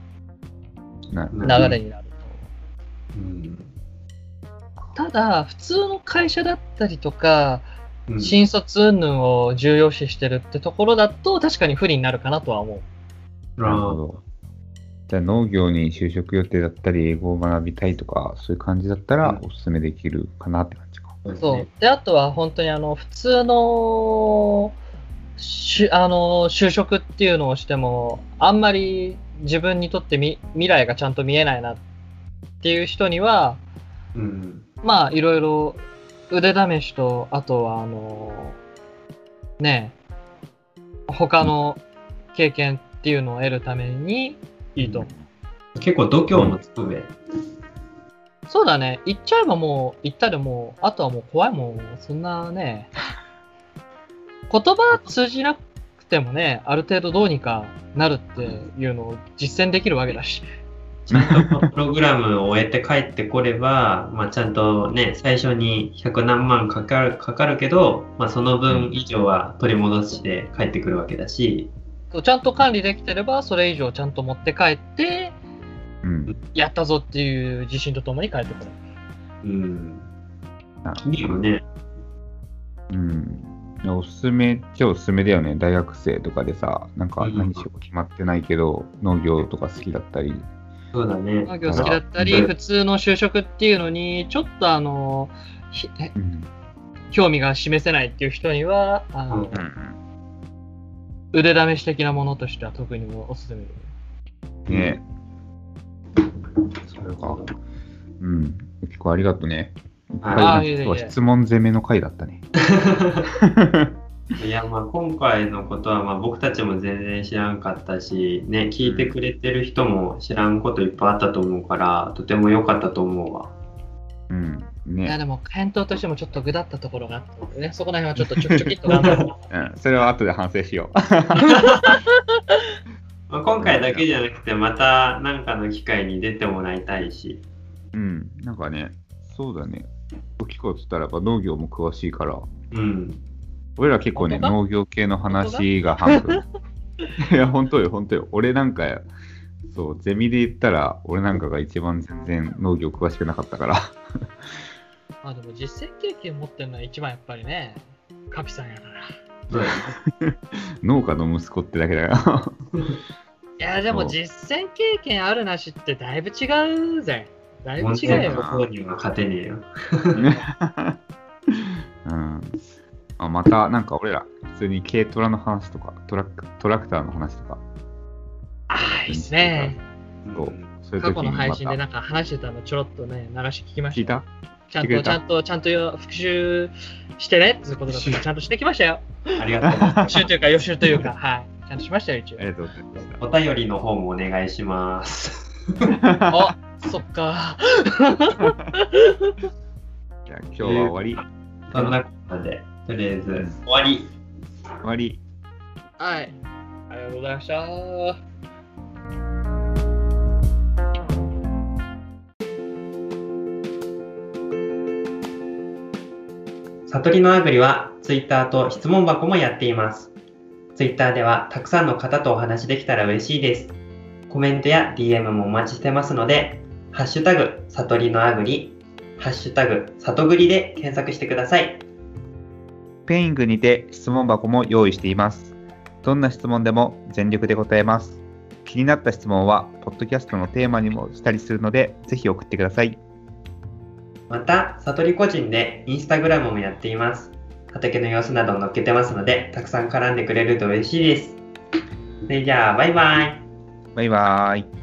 流れになると。うんただ、普通の会社だったりとか、うん新卒云々を重要視してるってところだと、確かに不利になるかなとは思う。なるほど。じゃあ農業に就職予定だったり、英語を学びたいとか、そういう感じだったらうんおすすめできるかなって感じか。そうですね。。そうで、あとは本当にあの、普通の、しあの、就職っていうのをしても、あんまり自分にとってみ未来がちゃんと見えないなっていう人には、うん。まあ、いろいろ腕試しと、あとはあの、ねえ、他の経験っていうのを得るためにいいと思う。結構度胸もつくべ。そうだね。行っちゃえばもう、行ったでもう、あとはもう怖いもん。そんなね、言葉通じなくてもね、ある程度どうにかなるっていうのを実践できるわけだし。ちゃんとプログラムを終えて帰ってこれば、まあ、ちゃんとね、最初に100何万かかるかかるけど、まあ、その分以上は取り戻して帰ってくるわけだし、ちゃんと管理できてれば、それ以上ちゃんと持って帰って、うん。やったぞっていう自信とともに帰ってくる。うん。ないいよね。うん。おすすめっちゃおすすめだよね。大学生とかでさ、なんかうん何しようか決まってないけど、農業とか好きだったり。そうだね。農業好きだったり、うん普通の就職っていうのに、ちょっとあの、ひうん。興味が示せないっていう人には、あのうんうん腕試し的なものとしては特におすすめ。ねそれか。うん。結構ありがとうね。はいいえいえ今日は質問攻めの回だったね。いや、まあ、今回のことは、まあ、僕たちも全然知らんかったし、ね、聞いてくれてる人も知らんこといっぱいあったと思うから、とても良かったと思うわ。うん。いや、ね。でも、返答としてもちょっとぐだったところがあったのでね、そこら辺はちょっとちょきちょきっと頑張ろう。うん。それは後で反省しよ まあ、今回だけじゃなくて、また何かの機会に出てもらいたいし。う。うん。なんかね、そうだね。聞こうっつったらやっぱ農業も詳しいから、うん。俺ら結構ね、農業系の話が半分。いや、本当よ、本当よ。俺なんか、そう、ゼミで言ったら、俺なんかが一番全然農業詳しくなかったから。ま あでも、実践経験持ってるのは一番やっぱりね、カピさんやから。農家の息子ってだけだよ。いや、でも実践経験あるなしってだいぶ違うぜ。だいぶ違うよ。方には勝てねえよ。うん、あまた、なんか俺ら、普通に軽トラの話とか、トラックトラクターの話とか、ああ、いいっすね。そうそういう過去の配信でなんか話してたのちょろっとね、流し聞きまし。聞いた？ちゃんと、ちゃんと、ちゃんとよ復習してねっていうことだった ちゃんとしてきましたよ。ありがとうございま復習というか予習というか、はい。ちゃんとしましたよ、一応あ。りがとうございましす。お便りの方もお願いします。た。あ、そっか。じゃあ今日は終わり。そんなことで、とりあえず終わり。終わり。はい。ありがとうございました。悟りのあぐりは Twitter と質問箱もやっています。Twitter ではたくさんの方とお話できたら嬉しいです。コメントや DM もお待ちしてますので、ハッシュタグ、悟りのあぐり、ハッシュタグ、里ぐりで検索してください。ペイングにて質問箱も用意しています。どんな質問でも全力で答えます。気になった質問は、ポッドキャストのテーマにもしたりするので、ぜひ送ってください。また、悟り個人でインスタグラムもやっています。畑の様子など載っけてますので、たくさん絡んでくれると嬉しいです。それじゃあ、バイバイ。バイバーイ。